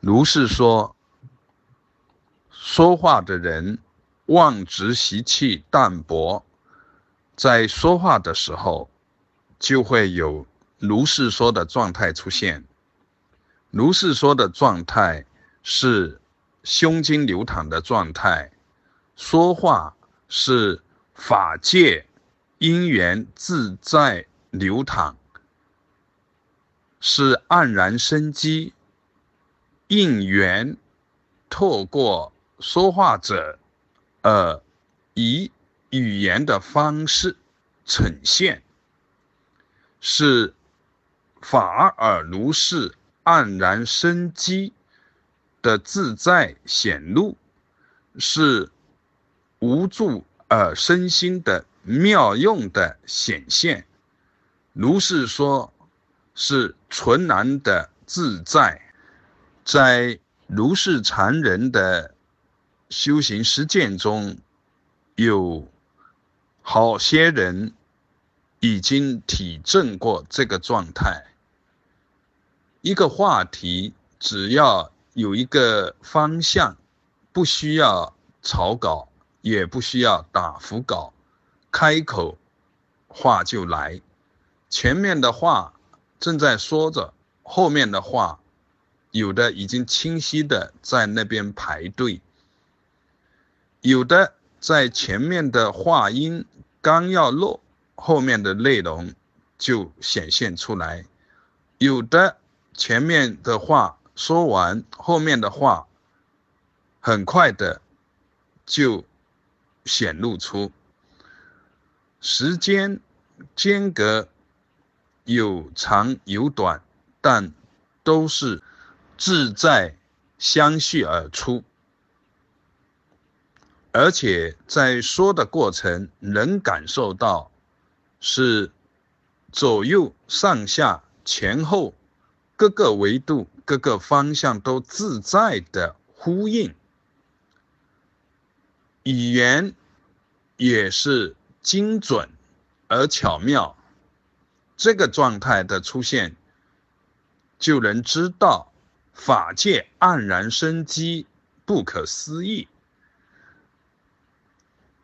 如是说，说话的人妄执习气淡薄，在说话的时候，就会有如是说的状态出现。如是说的状态是胸襟流淌的状态，说话是法界因缘自在流淌，是黯然生机，应缘透过说话者，呃，以语言的方式呈现，是法尔如是。黯然生机的自在显露，是无助而身心的妙用的显现。如是说，是纯然的自在。在如是禅人的修行实践中，有好些人已经体证过这个状态。一个话题只要有一个方向，不需要草稿，也不需要打腹稿，开口话就来。前面的话正在说着，后面的话有的已经清晰的在那边排队，有的在前面的话音刚要落，后面的内容就显现出来，有的。前面的话说完，后面的话很快的就显露出。时间间隔有长有短，但都是自在相续而出，而且在说的过程能感受到是左右上下前后。各个维度、各个方向都自在的呼应，语言也是精准而巧妙。这个状态的出现，就能知道法界黯然生机，不可思议。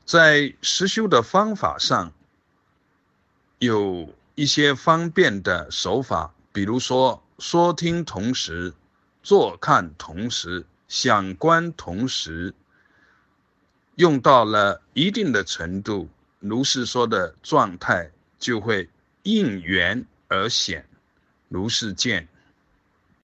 在实修的方法上，有一些方便的手法，比如说。说听同时，坐看同时，想观同时，用到了一定的程度，如是说的状态就会应缘而显，如是见。